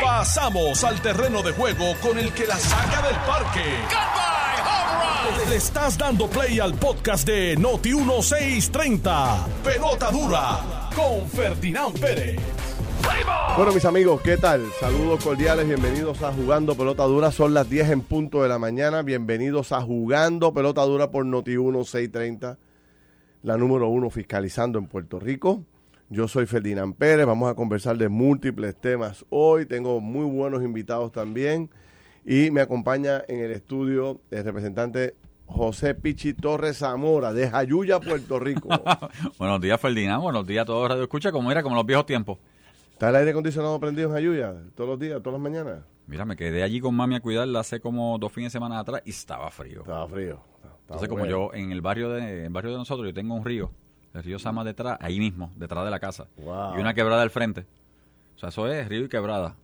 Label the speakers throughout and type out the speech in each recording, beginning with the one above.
Speaker 1: Pasamos al terreno de juego con el que la saca del parque. Le estás dando play al podcast de Noti 1630. Pelota dura con Ferdinand Pérez.
Speaker 2: Bueno, mis amigos, ¿qué tal? Saludos cordiales, bienvenidos a Jugando Pelota Dura. Son las 10 en punto de la mañana. Bienvenidos a Jugando Pelota Dura por Noti 1630, la número uno fiscalizando en Puerto Rico. Yo soy Ferdinand Pérez, vamos a conversar de múltiples temas hoy. Tengo muy buenos invitados también. Y me acompaña en el estudio el representante José Pichi Torres Zamora, de Jayuya, Puerto Rico.
Speaker 3: buenos días, Ferdinand. Buenos días a todos Radio Escucha, como era, como los viejos tiempos.
Speaker 2: ¿Está el aire acondicionado prendido en Jayuya todos los días, todas las mañanas?
Speaker 3: Mira, me quedé allí con mami a cuidarla hace como dos fines de semana atrás y estaba frío.
Speaker 2: Estaba frío.
Speaker 3: Entonces, como yo en el barrio de, en el barrio de nosotros, yo tengo un río el río Sama detrás, ahí mismo, detrás de la casa. Y una quebrada al frente. O sea, eso es río y quebrada.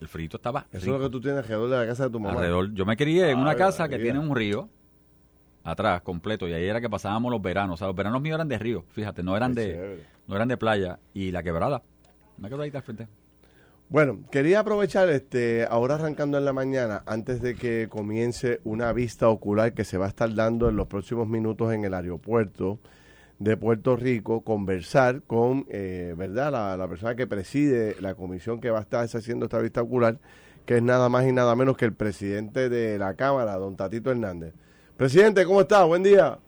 Speaker 3: El frito estaba.
Speaker 2: Eso es lo que tú tienes alrededor de la casa de tu mamá.
Speaker 3: Alrededor. Yo me quería en una casa que tiene un río atrás, completo, y ahí era que pasábamos los veranos. O sea, los veranos míos eran de río, fíjate, no eran de no eran de playa. Y la quebrada, una quebradita al frente.
Speaker 2: Bueno, quería aprovechar este ahora arrancando en la mañana, antes de que comience una vista ocular que se va a estar dando en los próximos minutos en el aeropuerto de Puerto Rico conversar con, eh, ¿verdad?, la, persona que preside la comisión que va a estar haciendo esta vista ocular, que es nada más y nada menos que el presidente de la Cámara, don Tatito Hernández. Presidente, ¿cómo está? Buen día.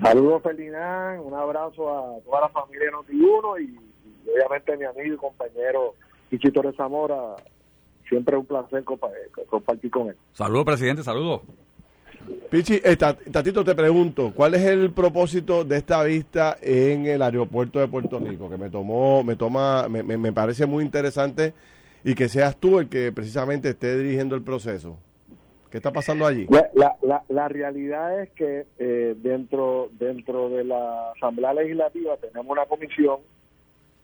Speaker 4: Saludos, Ferdinand. Un abrazo a toda la familia de Noti1 y, obviamente a mi amigo y compañero Ichito de Zamora. Siempre es un placer compartir con él.
Speaker 3: Saludos, presidente. Saludos.
Speaker 2: Pichi, eh, Tatito, te pregunto, ¿cuál es el propósito de esta vista en el aeropuerto de Puerto Rico? Que me tomó, me toma, me, me, parece muy interesante y que seas tú el que precisamente esté dirigiendo el proceso. ¿Qué está pasando allí?
Speaker 4: La, la, la realidad es que eh, dentro dentro de la Asamblea Legislativa tenemos una comisión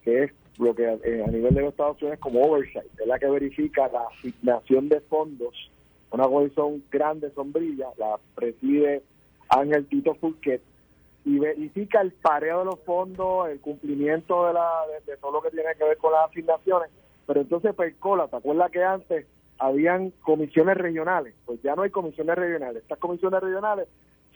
Speaker 4: que es lo que eh, a nivel de los Estados Unidos es como oversight, es la que verifica la asignación de fondos una comisión grande, sombrilla, la preside Ángel Tito Fulquet, y verifica el pareo de los fondos, el cumplimiento de, la, de, todo lo que tiene que ver con las asignaciones. Pero entonces Percola, ¿te acuerdas que antes habían comisiones regionales? Pues ya no hay comisiones regionales. Estas comisiones regionales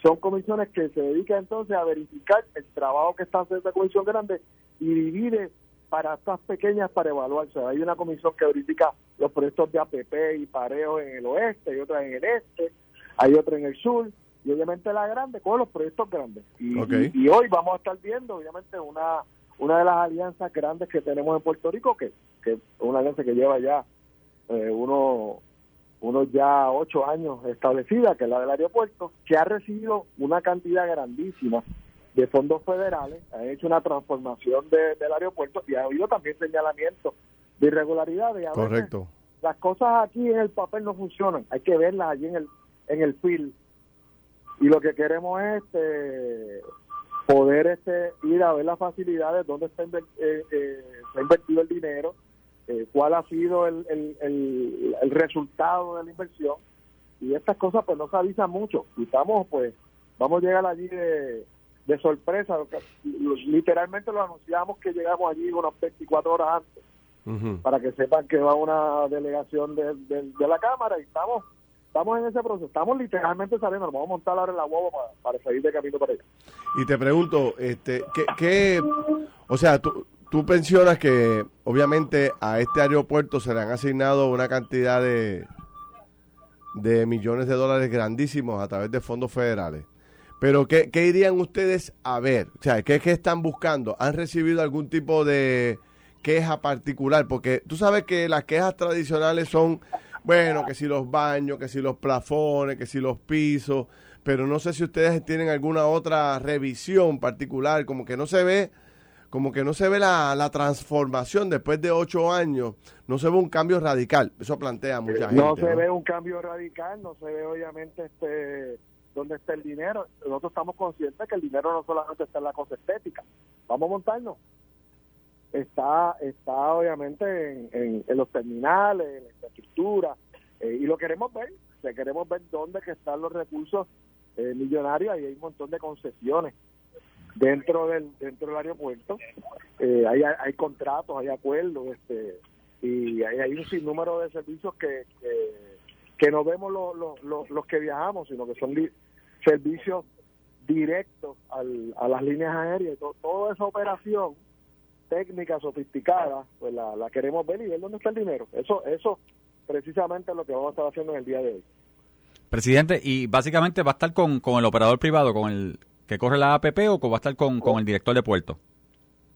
Speaker 4: son comisiones que se dedican entonces a verificar el trabajo que está haciendo esta comisión grande y divide para estas pequeñas para evaluarse. Hay una comisión que verifica los proyectos de APP y pareo en el oeste, hay otra en el este, hay otra en el sur, y obviamente la grande con los proyectos grandes. Y, hoy vamos a estar viendo, obviamente, una una de las alianzas grandes que tenemos en Puerto Rico, que, que es una alianza que lleva ya eh, uno, unos ya ocho años establecida, que es la del aeropuerto, que ha recibido una cantidad grandísima de fondos federales, han hecho una transformación del aeropuerto y ha habido también señalamientos de irregularidades.
Speaker 2: Correcto.
Speaker 4: las cosas aquí en el papel no funcionan, hay que verlas allí en el, en el field. Y lo que queremos es este, poder este, ir a ver las facilidades, dónde está, eh, eh, invertido el dinero, eh, cuál ha sido el, el, el, resultado de la inversión. Y estas cosas pues no se avisan mucho. Y estamos pues, vamos a llegar allí de de sorpresa. Literalmente lo anunciamos que llegamos allí unas 24 horas antes, para que sepan que va una delegación de, la Cámara y estamos estamos en ese proceso, estamos literalmente saliendo, nos vamos a montar ahora en la huevo para, salir de camino para allá.
Speaker 2: Y te pregunto, este, ¿qué, qué o sea, tú, tú pensionas que obviamente a este aeropuerto se le han asignado una cantidad de, de millones de dólares grandísimos a través de fondos federales. Pero, ¿qué, ¿qué, irían ustedes a ver? O sea, ¿qué, ¿qué, están buscando? ¿Han recibido algún tipo de queja particular? Porque tú sabes que las quejas tradicionales son, bueno, que si los baños, que si los plafones, que si los pisos, pero no sé si ustedes tienen alguna otra revisión particular, como que no se ve, como que no se ve la, la transformación después de ocho años, no se ve un cambio radical. Eso plantea mucha gente.
Speaker 4: No se ve un cambio radical, no se ve obviamente este dónde está el dinero. Nosotros estamos conscientes que el dinero no solamente está en la cosa estética. Vamos a montarnos. Está, está obviamente en, los terminales, en la infraestructura, eh, y lo queremos ver. O queremos ver dónde que están los recursos eh, millonarios. y hay un montón de concesiones dentro del dentro del aeropuerto. Eh, hay, hay contratos, hay acuerdos. este y hay, hay un sinnúmero de servicios que, que, no vemos los que viajamos, sino que son servicios directos al, a las líneas aéreas. Todo, toda esa operación técnica sofisticada, pues la, la queremos ver y ver dónde está el dinero. Eso, eso precisamente es lo que vamos a estar haciendo en el día de hoy.
Speaker 3: Presidente, y básicamente va a estar con, con el operador privado, con el que corre la APP o va a estar con, con el director de puerto?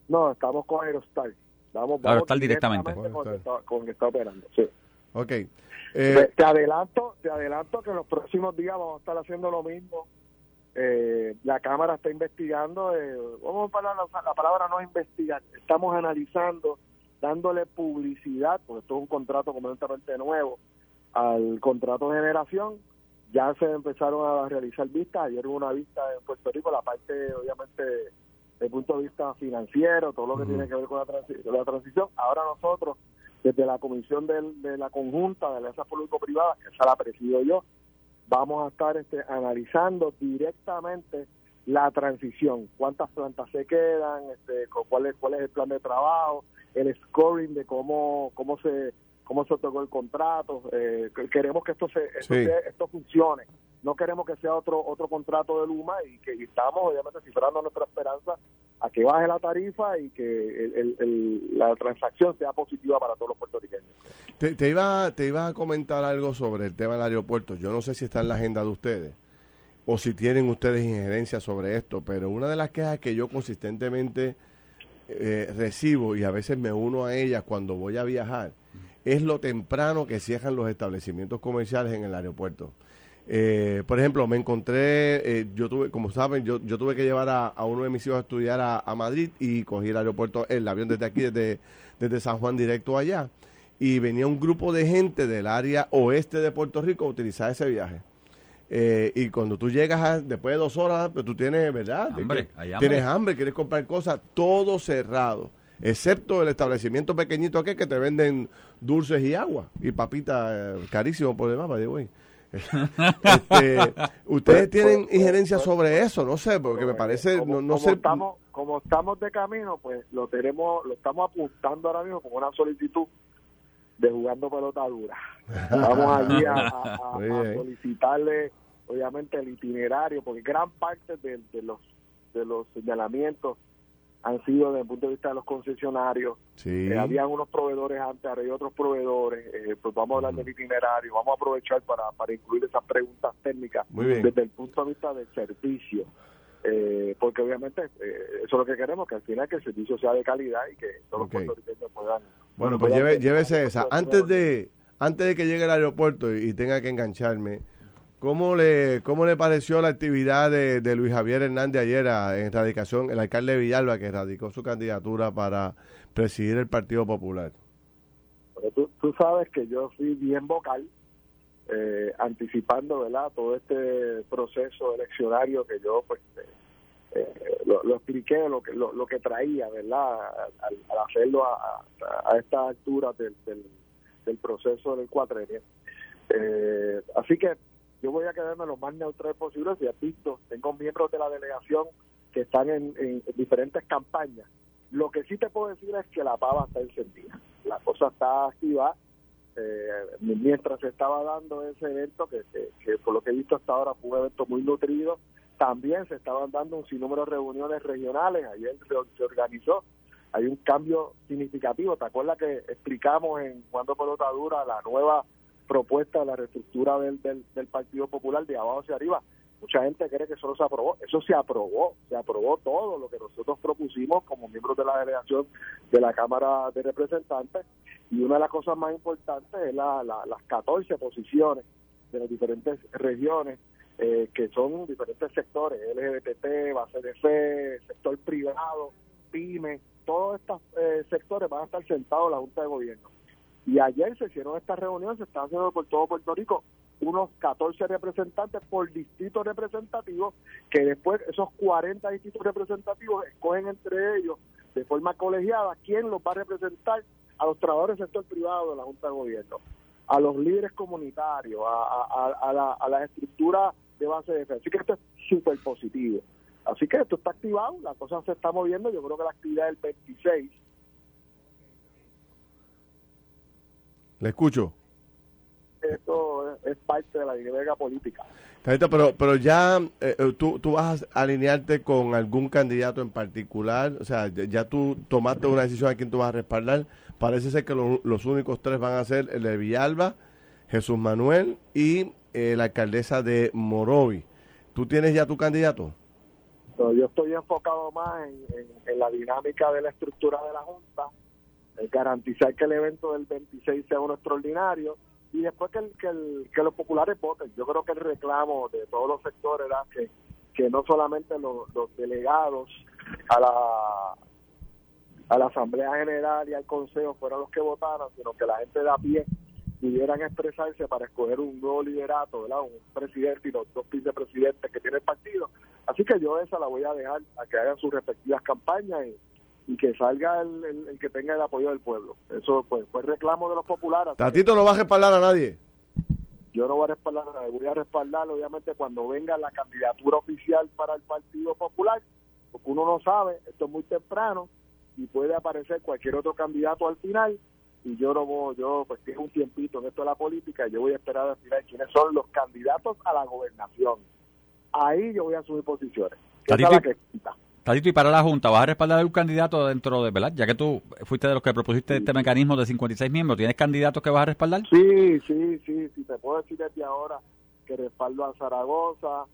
Speaker 4: No, estamos con Aerostar. Vamos,
Speaker 3: Aerostar directamente.
Speaker 4: Con, el que está, operando, sí.
Speaker 2: Ok.
Speaker 4: Eh, te, adelanto, te adelanto que en los próximos días vamos a estar haciendo lo mismo. Eh, la Cámara está investigando, eh, vamos a la, la palabra no investigar, estamos analizando, dándole publicidad, porque esto es un contrato completamente nuevo, al contrato de generación ya se empezaron a realizar vistas, ayer hubo una vista en Puerto Rico, la parte obviamente desde el punto de vista financiero, todo lo que tiene que ver con la, transición. Ahora nosotros, desde la Comisión de la Conjunta de Alianzas Público-Privadas, que esa la presido yo, vamos a estar este, analizando directamente la transición, cuántas plantas se quedan, este, cuál, es, cuál es el plan de trabajo, el scoring de cómo, cómo se cómo se otorgó el contrato. Eh, queremos que esto se esto, funcione. No queremos que sea otro otro contrato de Luma y que estamos obviamente cifrando nuestra esperanza a que baje la tarifa y que la transacción sea positiva para todos los puertorriqueños.
Speaker 2: Te, iba te iba a comentar algo sobre el tema del aeropuerto. Yo no sé si está en la agenda de ustedes o si tienen ustedes injerencia sobre esto, pero una de las quejas que yo consistentemente eh, recibo y a veces me uno a ellas cuando voy a viajar es lo temprano que cierran los establecimientos comerciales en el aeropuerto. Eh, por ejemplo, me encontré, eh, yo tuve, como saben, yo, yo tuve que llevar a, uno de mis hijos a estudiar a, Madrid y cogí el aeropuerto, el avión desde aquí, desde, desde San Juan directo allá. Y venía un grupo de gente del área oeste de Puerto Rico a utilizar ese viaje. Eh, y cuando tú llegas después de dos horas, pues tú tienes, ¿verdad? Tienes hambre, quieres comprar cosas, todo cerrado excepto el establecimiento pequeñito aquí que te venden dulces y agua y papitas eh, carísimo por demás, güey. este, ustedes tienen pues, injerencia sobre eso, no sé, porque me parece,
Speaker 4: como,
Speaker 2: no, sé.
Speaker 4: Estamos, como estamos de camino, pues lo tenemos, lo estamos apuntando ahora mismo como una solicitud de jugando pelota dura. Vamos allí a, solicitarle, obviamente, el itinerario, porque gran parte de, de los de los señalamientos han sido desde el punto de vista de los concesionarios. Sí. Eh, habían unos proveedores antes, ahora hay otros proveedores. Eh, pues vamos a hablar del itinerario, vamos a aprovechar para, para incluir esas preguntas técnicas desde el punto de vista del servicio. Eh, porque obviamente eso es lo que queremos, que al final que el servicio sea de calidad y que todos los puertorriqueños puedan...
Speaker 2: Bueno, pues llévese esa. Antes de, antes de que llegue al aeropuerto y tenga que engancharme, ¿Cómo le, ¿Cómo le pareció la actividad de, Luis Javier Hernández ayer en radicación, el alcalde de Villalba, que radicó su candidatura para presidir el Partido Popular?
Speaker 4: tú, tú sabes que yo fui bien vocal, eh, anticipando ¿verdad? todo este proceso eleccionario que yo pues eh, eh, lo, expliqué, lo que, lo, que traía ¿verdad? al, hacerlo a, esta altura del, proceso del cuatrenio. así que yo voy a quedarme lo más neutral posible. Si visto, tengo miembros de la delegación que están en, diferentes campañas. Lo que sí te puedo decir es que la pava está encendida. La cosa está activa. Eh, mientras se estaba dando ese evento, que, que, por lo que he visto hasta ahora fue un evento muy nutrido, también se estaban dando un sinnúmero de reuniones regionales. Ayer se, organizó. Hay un cambio significativo. ¿Te acuerdas que explicamos en Cuando Pelota Dura la nueva propuesta de la reestructura del, del, Partido Popular de abajo hacia arriba. Mucha gente cree que eso no se aprobó. Eso se aprobó, se aprobó todo lo que nosotros propusimos como miembros de la delegación de la Cámara de Representantes. Y una de las cosas más importantes es la, las 14 posiciones de las diferentes regiones, eh, que son diferentes sectores, LGBT, base de fe, sector privado, pyme, todos estos eh, sectores van a estar sentados en la Junta de Gobierno. Y ayer se hicieron estas reuniones, se están haciendo por todo Puerto Rico, unos 14 representantes por distrito representativo, que después esos 40 distritos representativos escogen entre ellos de forma colegiada quién los va a representar a los trabajadores del sector privado de la Junta de Gobierno, a los líderes comunitarios, a, la, a la estructura de base de defensa. Así que esto es súper positivo. Así que esto está activado, la cosa se está moviendo. Yo creo que la actividad del 26
Speaker 2: Le escucho.
Speaker 4: Esto es, parte de la dinámica política.
Speaker 2: Pero, pero ya eh, eh, ¿tú, tú vas a alinearte con algún candidato en particular. O sea, ya tú tomaste una decisión a quién tú vas a respaldar. Parece ser que los únicos tres van a ser el de Villalba, Jesús Manuel y eh, la alcaldesa de Morovi. ¿Tú tienes ya tu candidato?
Speaker 4: yo estoy enfocado más en, la dinámica de la estructura de la Junta, garantizar que el evento del 26 sea uno extraordinario y después que, que, los populares voten. Yo creo que el reclamo de todos los sectores era que, que no solamente los, los delegados a la a la Asamblea General y al Consejo fueran los que votaran, sino que la gente de a pie pudieran expresarse para escoger un nuevo liderato, ¿verdad? un presidente y los dos vicepresidentes que tiene el partido. Así que yo esa la voy a dejar a que hagan sus respectivas campañas y, que salga el, que tenga el apoyo del pueblo. Eso pues, fue el reclamo de los populares.
Speaker 2: Tatito no va a respaldar a nadie.
Speaker 4: Yo no voy a respaldar a nadie, voy a respaldar obviamente cuando venga la candidatura oficial para el Partido Popular, porque uno no sabe, esto es muy temprano y puede aparecer cualquier otro candidato al final y yo no voy, yo pues tengo un tiempito en esto de la política y yo voy a esperar al final quiénes son los candidatos a la gobernación. Ahí yo voy a subir posiciones.
Speaker 3: Tadito, y para la Junta, ¿vas a respaldar a un candidato dentro de, ¿verdad? Ya que tú fuiste de los que propusiste este mecanismo de 56 miembros, ¿tienes candidatos que vas a respaldar?
Speaker 4: Sí, sí, sí, sí, te puedo decir desde ahora que respaldo a Zaragoza,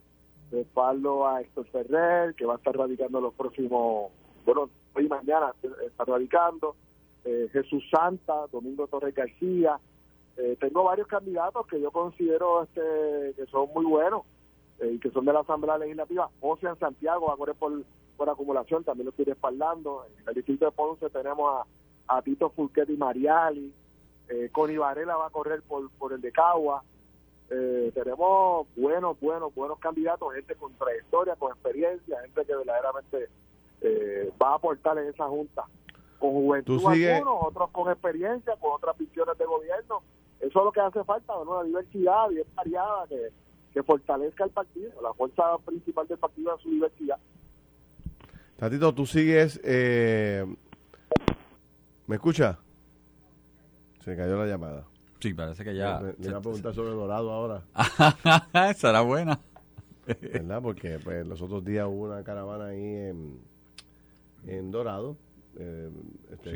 Speaker 4: respaldo a Héctor Ferrer, que va a estar radicando los próximos, bueno, hoy y mañana está radicando, eh, Jesús Santa, Domingo Torres García. Eh, tengo varios candidatos que yo considero este, que son muy buenos eh, y que son de la Asamblea Legislativa. José Santiago va a correr por, por acumulación, también lo estoy respaldando. En el distrito de Ponce tenemos a, Tito Fulquet y Mariali. Eh, Connie Varela va a correr por, por el de Cagua. tenemos buenos, buenos, buenos candidatos, gente con trayectoria, con experiencia, gente que verdaderamente va a aportar en esa junta con juventud algunos, otros con experiencia, con otras visiones de gobierno. Eso es lo que hace falta, una diversidad bien variada que, que fortalezca el partido. La fuerza principal del partido es su diversidad.
Speaker 2: Tatito, tú sigues... Eh... ¿Me escucha? Se cayó la llamada.
Speaker 3: Sí, parece que ya...
Speaker 2: Le, a preguntar sobre Dorado ahora.
Speaker 3: Será buena.
Speaker 2: ¿Verdad? Porque pues, los otros días hubo una caravana ahí en, en Dorado eh,
Speaker 3: este,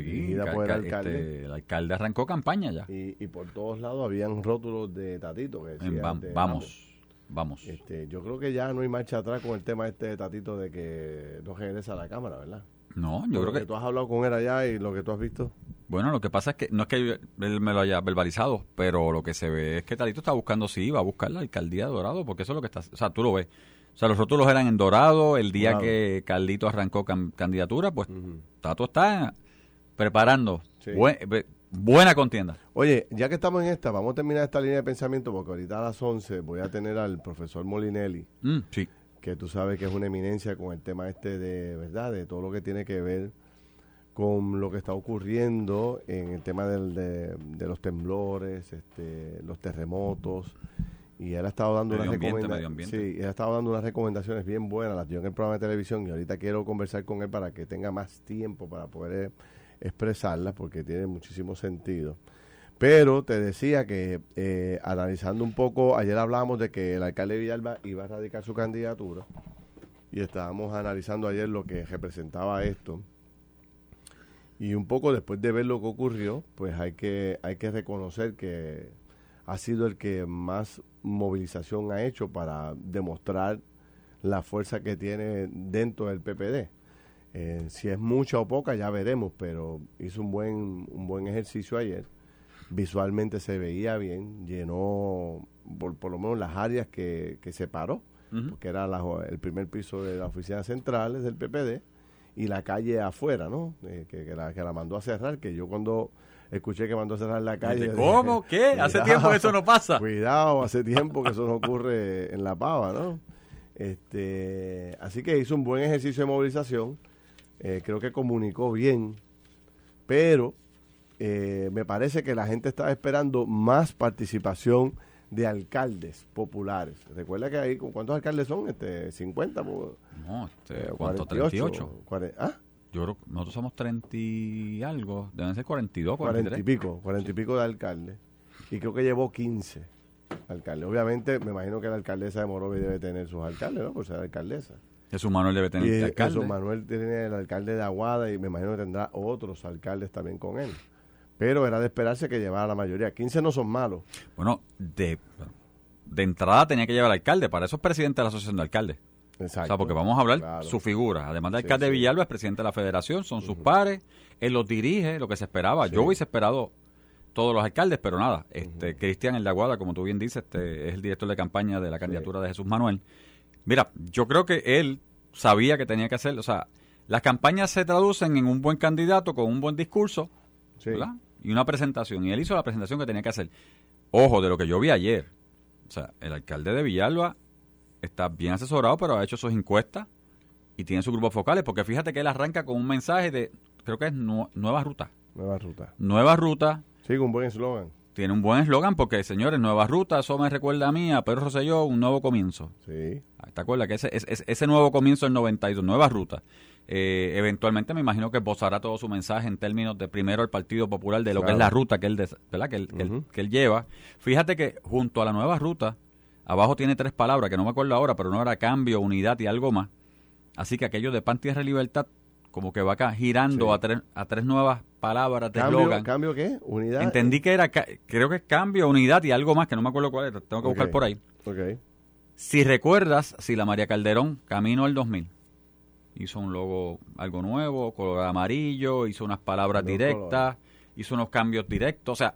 Speaker 3: por el alcalde. Este, el alcalde arrancó campaña ya.
Speaker 2: Y, por todos lados habían rótulos de Tatito.
Speaker 3: vamos, vamos.
Speaker 2: Este, yo creo que ya no hay marcha atrás con el tema este de Tatito de que no regresa a la Cámara, ¿verdad?
Speaker 3: No, yo creo que...
Speaker 2: Tú has hablado con él allá y lo que tú has visto.
Speaker 3: Bueno, lo que pasa es que no es que él me lo haya verbalizado, pero lo que se ve es que Tatito está buscando, sí, va a buscar la alcaldía de Dorado, porque eso es lo que está... O sea, tú lo ves. O sea, los rótulos eran en Dorado. El día que Caldito arrancó candidatura, pues Tato está preparando. Buena contienda.
Speaker 2: Oye, ya que estamos en esta, vamos a terminar esta línea de pensamiento porque ahorita a las 11 voy a tener al profesor Molinelli.
Speaker 3: Mm, sí.
Speaker 2: Que tú sabes que es una eminencia con el tema este de, ¿verdad? De todo lo que tiene que ver con lo que está ocurriendo en el tema del, de, de los temblores, este, los terremotos y él ha estado dando unas recomendaciones. Sí, él ha estado dando unas recomendaciones bien buenas, las dio en el programa de televisión y ahorita quiero conversar con él para que tenga más tiempo para poder expresarlas porque tiene muchísimo sentido. Pero te decía que eh, analizando un poco, ayer hablábamos de que el alcalde Villalba iba a radicar su candidatura y estábamos analizando ayer lo que representaba esto. Y un poco después de ver lo que ocurrió, pues hay que, hay que reconocer que ha sido el que más movilización ha hecho para demostrar la fuerza que tiene dentro del PPD. Eh, si es mucha o poca ya veremos, pero hizo un buen, un buen ejercicio ayer. Visualmente se veía bien, llenó por, lo menos las áreas que, que separó, que era el primer piso de la oficina central del PPD y la calle afuera, ¿no? Eh, que, la, que la mandó a cerrar, que yo cuando escuché que mandó a cerrar la calle.
Speaker 3: ¿Cómo? ¿Qué? Hace tiempo que eso no pasa.
Speaker 2: Cuidado, hace tiempo que eso no ocurre en La Pava, ¿no? Este, así que hizo un buen ejercicio de movilización. Eh, creo que comunicó bien, pero eh, me parece que la gente estaba esperando más participación de alcaldes populares. Recuerda que ahí, ¿cuántos alcaldes son? Este, 50.
Speaker 3: No, este, ¿cuánto? 38.
Speaker 2: ¿Ah?
Speaker 3: Yo creo que nosotros somos 30 y algo, deben ser 42,
Speaker 2: 40
Speaker 3: 43.
Speaker 2: y pico, 40 y pico de alcalde. Y creo que llevó 15 alcaldes. Obviamente, me imagino que la alcaldesa de Morovis debe tener sus alcaldes, ¿no? Por ser alcaldesa.
Speaker 3: Jesús Manuel debe tener
Speaker 2: eh,
Speaker 3: alcalde.
Speaker 2: Jesús Manuel tiene el alcalde de Aguada y me imagino que tendrá otros alcaldes también con él. Pero era de esperarse que llevara la mayoría. 15 no son malos.
Speaker 3: Bueno, de, de entrada tenía que llevar al alcalde, para eso es presidente de la Asociación de Alcaldes.
Speaker 2: Exacto.
Speaker 3: O sea, porque vamos a hablar
Speaker 2: Claro.
Speaker 3: su figura. Además de alcalde de
Speaker 2: sí.
Speaker 3: Villalba, es presidente de la federación, son sus pares, él los dirige, lo que se esperaba.
Speaker 2: Sí.
Speaker 3: Yo hubiese esperado todos los alcaldes, pero nada. Este Cristian El de Aguada, como tú bien dices, este, es el director de campaña de la candidatura de Jesús Manuel. Mira, yo creo que él sabía que tenía que hacer, o sea, las campañas se traducen en un buen candidato con un buen discurso,
Speaker 2: Sí.
Speaker 3: ¿verdad? Y una presentación. Y él hizo la presentación que tenía que hacer. Ojo, de lo que yo vi ayer. O sea, el alcalde de Villalba está bien asesorado, pero ha hecho sus encuestas y tiene sus grupos focales. Porque fíjate que él arranca con un mensaje de, creo que es nu- Nueva Ruta.
Speaker 2: Nueva ruta.
Speaker 3: Nueva Ruta
Speaker 2: Sí, con un buen eslogan.
Speaker 3: Tiene un buen eslogan porque, señores, Nueva Ruta, eso me recuerda a mí, a Pedro Rosselló, un nuevo comienzo.
Speaker 2: Sí.
Speaker 3: ¿Te acuerdas que ese, ese, ese nuevo comienzo del 92, nueva ruta? eh, eventualmente me imagino que esbozará todo su mensaje en términos de primero el Partido Popular, de lo que es la ruta que él. Que, él, que él-
Speaker 2: Ujú.
Speaker 3: que él lleva. Fíjate que junto a la nueva ruta, abajo tiene tres palabras que no me acuerdo ahora, pero no era cambio, unidad y algo más. Así que aquello de pan, tierra y libertad, como que va acá girando
Speaker 2: Sí.
Speaker 3: a, tres, a tres nuevas palabras de
Speaker 2: ¿Cambio. ¿Cambio qué? ¿Unidad?
Speaker 3: Entendí que era, creo que es cambio, unidad y algo más, que no me acuerdo cuál era, tengo que buscar por ahí.
Speaker 2: Ok.
Speaker 3: Si recuerdas, si la María Calderón, camino al 2000, hizo un logo algo nuevo, color amarillo, hizo unas palabras directas, hizo unos cambios directos, o sea,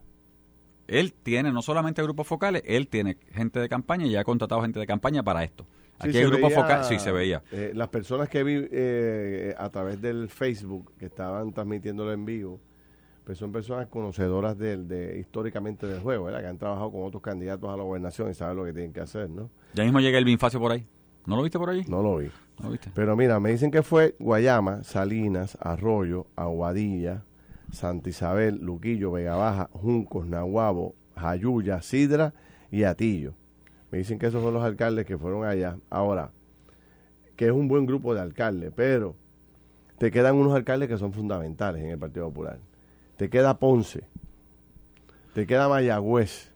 Speaker 3: él tiene no solamente grupos focales, él tiene gente de campaña y ya ha contratado gente de campaña para esto.
Speaker 2: Sí,
Speaker 3: Aquí
Speaker 2: se
Speaker 3: hay grupos
Speaker 2: veía,
Speaker 3: focales, sí se veía.
Speaker 2: eh, las personas que vi eh, a través del Facebook que estaban transmitiéndolo en vivo, pues son personas conocedoras del, de, históricamente del juego, ¿verdad? Que han trabajado con otros candidatos a la gobernación y saben lo que tienen que hacer, ¿no?
Speaker 3: Ya mismo llega el Binfacio por ahí. ¿No lo viste por allí?
Speaker 2: No lo vi.
Speaker 3: ¿No lo viste?
Speaker 2: Pero mira, me dicen que fue Guayama, Salinas, Arroyo, Aguadilla, Santa Isabel, Luquillo, Vega Baja, Juncos, Nahuabo, Jayuya, Sidra y Atillo. Me dicen que esos son los alcaldes que fueron allá. Ahora, que es un buen grupo de alcaldes, pero te quedan unos alcaldes que son fundamentales en el Partido Popular. Te queda Ponce, te queda Mayagüez,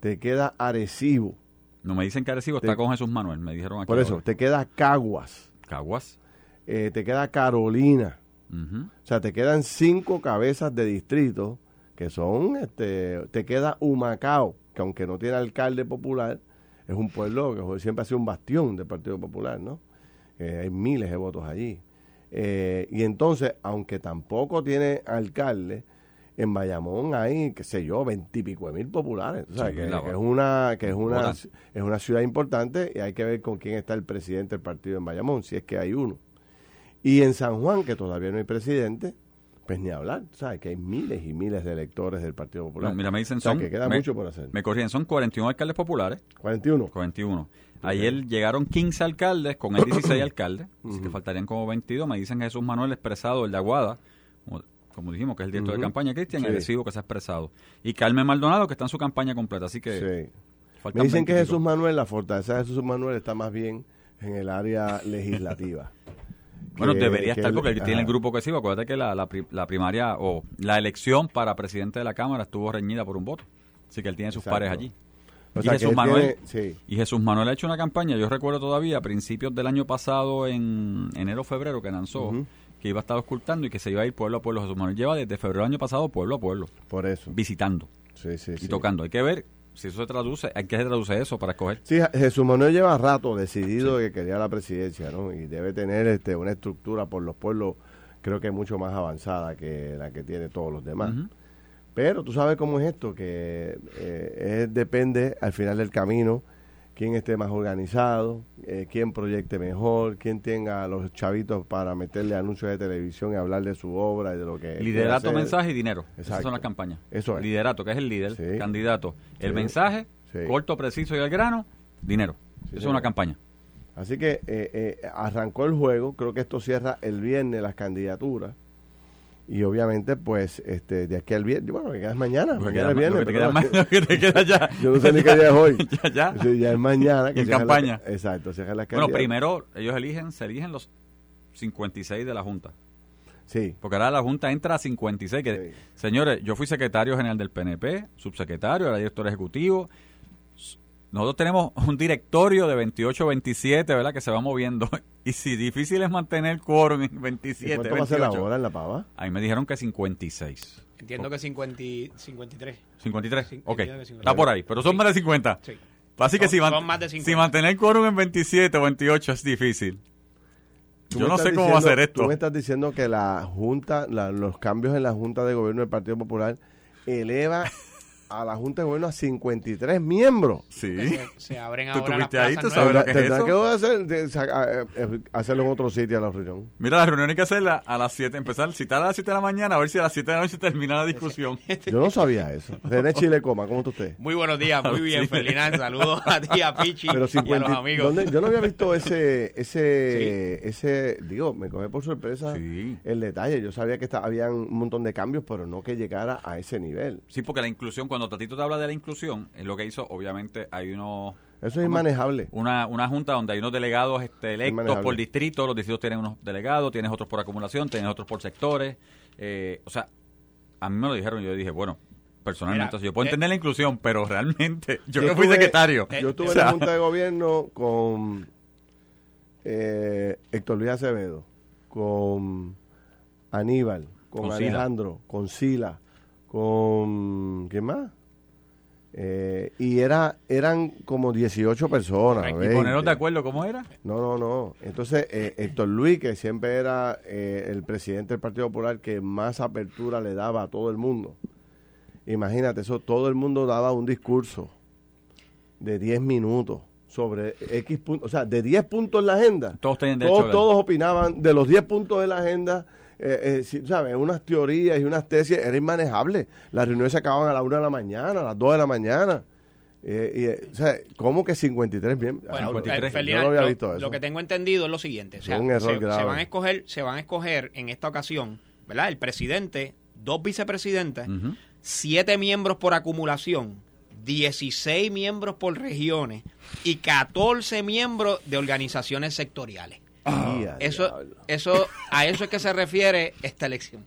Speaker 2: te queda Arecibo.
Speaker 3: No me dicen que Arecibo está
Speaker 2: Sí.
Speaker 3: con Jesús Manuel, me dijeron aquí.
Speaker 2: Por eso,
Speaker 3: ahora.
Speaker 2: te queda Caguas,
Speaker 3: Caguas.
Speaker 2: eh, te queda Carolina. O sea, te quedan cinco cabezas de distrito que son, este, te queda Humacao, que aunque no tiene alcalde popular, es un pueblo que siempre ha sido un bastión del Partido Popular, ¿no? Eh, hay miles de votos allí. Eh, y entonces, aunque tampoco tiene alcalde, en Bayamón hay, qué sé yo, veintipico de mil populares. O sea,
Speaker 3: Sí,
Speaker 2: que, es una, que es una, es una ciudad importante y hay que ver con quién está el presidente del partido en Bayamón, si es que hay uno. Y en San Juan, que todavía no hay presidente, pues ni hablar. ¿Sabes? Que hay miles y miles de electores del Partido Popular.
Speaker 3: No, mira, me dicen
Speaker 2: O sea,
Speaker 3: son.
Speaker 2: que queda
Speaker 3: me,
Speaker 2: mucho por hacer.
Speaker 3: Me corrigen, son 41 alcaldes populares.
Speaker 2: 41.
Speaker 3: 41. Ayer llegaron 15 alcaldes, con el 16 alcaldes, así que faltarían como 22. Me dicen Jesús Manuel expresado, el de Aguada, como, como dijimos, que es el director de campaña, Cristian,
Speaker 2: Sí.
Speaker 3: y Arecibo, que se ha expresado. Y Carmen Maldonado, que está en su campaña completa, así que
Speaker 2: Sí. Me dicen que
Speaker 3: 20 y
Speaker 2: Jesús. Manuel, la fortaleza de Jesús Manuel está más bien en el área legislativa.
Speaker 3: Bueno, debería estar porque él tiene el grupo que sí. Acuérdate que la, la pri- la primaria o la elección para presidente de la Cámara estuvo reñida por un voto. Así que él tiene sus
Speaker 2: Exacto.
Speaker 3: pares allí.
Speaker 2: O
Speaker 3: y
Speaker 2: sea,
Speaker 3: Jesús Manuel,
Speaker 2: tiene- sí.
Speaker 3: Y Jesús Manuel ha hecho una campaña, yo recuerdo todavía, a principios del año pasado, en enero febrero, que lanzó, que iba a estar ocultando y que se iba a ir pueblo a pueblo. Jesús Manuel lleva desde febrero del año pasado pueblo a pueblo,
Speaker 2: Por eso.
Speaker 3: visitando
Speaker 2: Sí, sí,
Speaker 3: y tocando. Hay que ver si eso se traduce, hay que se traduce eso para escoger.
Speaker 2: Sí, Jesús Manuel lleva rato decidido que quería la presidencia, ¿no? Y debe tener este, una estructura por los pueblos, creo que mucho más avanzada que la que tiene todos los demás. Pero tú sabes cómo es esto, que eh, es- depende al final del camino quién esté más organizado, eh, quién proyecte mejor, quién tenga los chavitos para meterle anuncios de televisión y hablar de su obra y de lo que...
Speaker 3: Liderato, mensaje y dinero. Esas
Speaker 2: Exacto.
Speaker 3: son las campañas.
Speaker 2: Eso es.
Speaker 3: Liderato, que es el líder,
Speaker 2: Sí.
Speaker 3: candidato. El
Speaker 2: Sí.
Speaker 3: mensaje,
Speaker 2: Sí.
Speaker 3: corto, preciso y al grano, dinero. Eso es una campaña.
Speaker 2: Así que eh, eh, arrancó el juego, creo que esto cierra el viernes las candidaturas. Y obviamente, pues, este, de aquí al viernes, bueno, que queda es mañana,
Speaker 3: que
Speaker 2: mañana es viernes.
Speaker 3: lo que te queda
Speaker 2: perdón.
Speaker 3: ma- lo que te queda ya.
Speaker 2: Yo no sé ni qué día es hoy.
Speaker 3: Ya, ya.
Speaker 2: Sí, ya es mañana. Que
Speaker 3: En campaña.
Speaker 2: exacto, cierran las
Speaker 3: Bueno, primero ellos eligen, se eligen los 56 de la Junta.
Speaker 2: Sí.
Speaker 3: Porque ahora la Junta entra a 56. Que,
Speaker 2: Sí.
Speaker 3: Señores, yo fui secretario general del PNP, subsecretario, era director ejecutivo. Nosotros tenemos un directorio de 28, 27, ¿verdad? Que se va moviendo. Y si difícil es mantener quórum en
Speaker 2: ¿Y
Speaker 3: 27,
Speaker 2: cuánto va a ser la
Speaker 3: 28.
Speaker 2: hora en la pava?
Speaker 3: Ahí me dijeron que 56.
Speaker 5: Entiendo que 50, y- 53.
Speaker 3: 53.
Speaker 5: Sí,
Speaker 3: ok.
Speaker 5: entiendo que 50.
Speaker 3: Está por ahí, pero son
Speaker 5: Sí.
Speaker 3: más de 50.
Speaker 5: Sí.
Speaker 3: Así que
Speaker 5: Son-
Speaker 3: si, man-
Speaker 5: son más de 50.
Speaker 3: si mantener quórum en 27 o 28 es difícil.
Speaker 2: Tú
Speaker 3: Yo no sé cómo va a ser
Speaker 2: Tú
Speaker 3: esto.
Speaker 2: me estás diciendo que la Junta, la- los cambios en la Junta de Gobierno del Partido Popular eleva a la Junta de Gobierno a 53 miembros.
Speaker 3: Sí.
Speaker 5: Se, se abren
Speaker 3: Tú
Speaker 5: ahora las
Speaker 3: estuviste ahí, tú sabes lo que es
Speaker 2: Tendrán
Speaker 3: eso.
Speaker 2: que hacer, de- eh, eh, hacerlo en otro sitio a la reunión.
Speaker 3: Mira, la reunión hay que hacerla a las 7, empezar, citar a las 7 de la mañana, a ver si a las 7 de la noche termina la discusión.
Speaker 2: Yo no sabía eso. René Chile Coma, ¿cómo está usted?
Speaker 5: Muy buenos días, muy bien,
Speaker 3: Sí.
Speaker 5: Ferdinand. Saludos a ti, a Pichi
Speaker 2: Pero
Speaker 5: y a
Speaker 2: 50
Speaker 5: los amigos.
Speaker 2: ¿dónde? yo no había visto ese, ese, ese, digo, me coge por sorpresa
Speaker 3: Sí.
Speaker 2: el detalle. Yo sabía que esta- habían un montón de cambios, pero no que llegara a ese nivel.
Speaker 3: Sí, porque la inclusión, cuando Tatito te habla de la inclusión, es lo que hizo, obviamente, hay unos...
Speaker 2: Eso es inmanejable.
Speaker 3: Una, una junta donde hay unos delegados este, electos por distrito, los distritos tienen unos delegados, tienes otros por acumulación, tienes otros por sectores. eh, o sea, a mí me lo dijeron y yo dije, bueno, personalmente,
Speaker 5: Mira,
Speaker 3: yo puedo
Speaker 5: eh,
Speaker 3: entender la inclusión, pero realmente, yo,
Speaker 2: Yo
Speaker 3: que fui
Speaker 2: estuve-
Speaker 3: secretario.
Speaker 2: Yo estuve
Speaker 3: o
Speaker 2: en la Junta de Gobierno con eh, Héctor Luis Acevedo, con Aníbal, con,
Speaker 3: Con Sila.
Speaker 2: Alejandro, con Sila, con... ¿Quién más? Eh, y era eran como 18 personas.
Speaker 3: Y
Speaker 2: 20.
Speaker 3: ponernos de acuerdo, ¿cómo era?
Speaker 2: No, no, no. Entonces, eh, Héctor Luis, que siempre era eh, el presidente del Partido Popular que más apertura le daba a todo el mundo. Imagínate, eso todo el mundo daba un discurso de 10 minutos sobre X puntos, o sea, de 10 puntos en la agenda.
Speaker 3: Todos tenían derecho
Speaker 2: todos, todos opinaban de los 10 puntos de la agenda. Eh, eh, ¿sabes? Unas teorías y unas tesis era inmanejable. Las reuniones se acababan a la 1 de la mañana, a las 2 de la mañana. Eh, y, eh, o sea, ¿cómo que 53 bien?
Speaker 5: Bueno,
Speaker 3: 53.
Speaker 5: eh,
Speaker 2: no había
Speaker 5: lo,
Speaker 2: visto eso.
Speaker 5: lo que tengo entendido es lo siguiente. O sea,
Speaker 2: Es un error
Speaker 5: se,
Speaker 2: grave.
Speaker 5: se van a escoger, se van a escoger en esta ocasión, ¿verdad? El presidente, dos vicepresidentes, siete miembros por acumulación, 16 miembros por regiones y 14 miembros de organizaciones sectoriales.
Speaker 2: Ya,
Speaker 5: Eso,
Speaker 2: diablo.
Speaker 5: eso, a eso es que se refiere esta elección.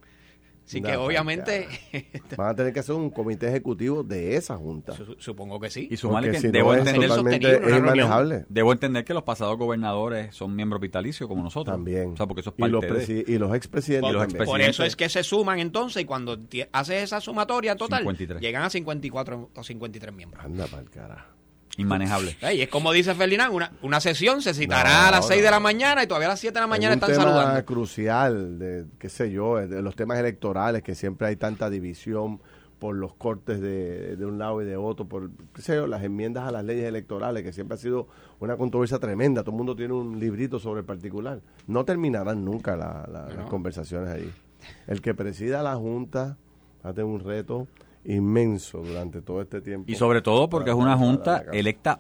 Speaker 5: Así que obviamente,
Speaker 2: Van a tener que hacer un comité ejecutivo de esa junta.
Speaker 5: su- supongo que sí.
Speaker 3: Y sumarle
Speaker 2: Porque
Speaker 3: que
Speaker 2: si
Speaker 3: debo,
Speaker 2: no
Speaker 3: entender,
Speaker 5: sostenible,
Speaker 2: es
Speaker 5: reunión.
Speaker 2: inmanejable.
Speaker 3: debo entender que los pasados gobernadores son miembros vitalicios como nosotros.
Speaker 2: También.
Speaker 3: O sea, porque eso es
Speaker 2: y, los
Speaker 3: de...
Speaker 2: y los expresidentes
Speaker 3: Y los
Speaker 2: también.
Speaker 3: expresidentes.
Speaker 5: Por eso es que se suman entonces y cuando haces esa sumatoria total,
Speaker 3: 53.
Speaker 5: llegan a 54 o 53 miembros.
Speaker 2: Anda para el carajo.
Speaker 3: Inmanejable.
Speaker 5: Y es como dice Ferdinand, una, una sesión se citará
Speaker 2: No,
Speaker 5: a las 6 de la mañana y todavía a las 7 de la mañana
Speaker 2: es un
Speaker 5: están
Speaker 2: tema
Speaker 5: saludando.
Speaker 2: crucial de, qué sé yo, de los temas electorales, que siempre hay tanta división por los cortes de, de un lado y de otro, por, qué sé yo, las enmiendas a las leyes electorales, que siempre ha sido una controversia tremenda. Todo el mundo tiene un librito sobre el particular. No terminarán nunca la- la- las conversaciones ahí. El que presida la Junta va a tener un reto inmenso durante todo este tiempo.
Speaker 3: Y sobre todo porque es una junta electa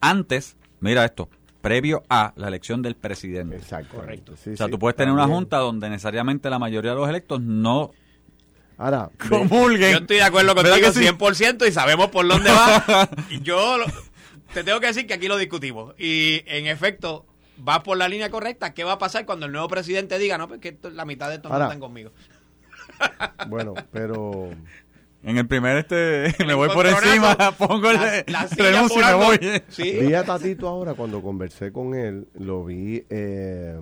Speaker 3: antes, mira esto, previo a la elección del presidente.
Speaker 2: Exacto.
Speaker 5: Correcto.
Speaker 2: Sí,
Speaker 3: O sea,
Speaker 2: sí,
Speaker 3: tú puedes tener una junta donde necesariamente la mayoría de los electos no
Speaker 2: Ahora,
Speaker 3: comulguen.
Speaker 5: Yo estoy de acuerdo
Speaker 3: ¿Verdad
Speaker 5: contigo
Speaker 3: que sí?
Speaker 5: 100% y sabemos por dónde va. y yo lo- te tengo que decir que aquí lo discutimos. Y en efecto, va por la línea correcta. ¿Qué va a pasar cuando el nuevo presidente diga, no, pues que esto- la mitad de estos no están conmigo?
Speaker 2: bueno, pero
Speaker 3: En el primer este me voy por encima, pongo el
Speaker 5: la- la silla
Speaker 3: renuncio y me voy.
Speaker 5: Sí.
Speaker 2: Vi a Tatito ahora cuando conversé con él, lo vi eh,